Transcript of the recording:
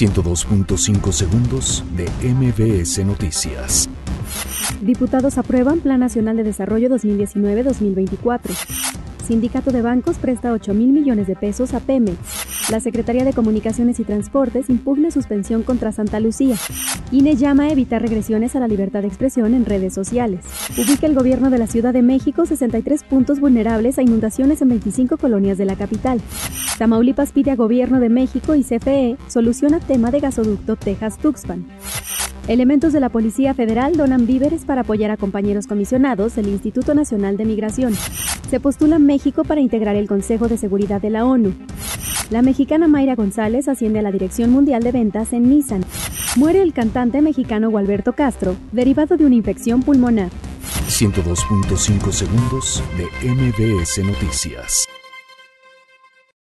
102.5 segundos de MBS Noticias. Diputados aprueban Plan Nacional de Desarrollo 2019-2024. Sindicato de Bancos presta 8 mil millones de pesos a Pemex. La Secretaría de Comunicaciones y Transportes impugna suspensión contra Santa Lucía. INE llama a evitar regresiones a la libertad de expresión en redes sociales. Ubica el gobierno de la Ciudad de México 63 puntos vulnerables a inundaciones en 25 colonias de la capital. Tamaulipas pide a Gobierno de México y CFE soluciona tema de gasoducto Texas-Tuxpan. Elementos de la Policía Federal donan víveres para apoyar a compañeros comisionados del Instituto Nacional de Migración. Se postula México para integrar el Consejo de Seguridad de la ONU. La mexicana Mayra González asciende a la Dirección Mundial de Ventas en Nissan. Muere el cantante mexicano Gualberto Castro, derivado de una infección pulmonar. 102.5 segundos de MBS Noticias.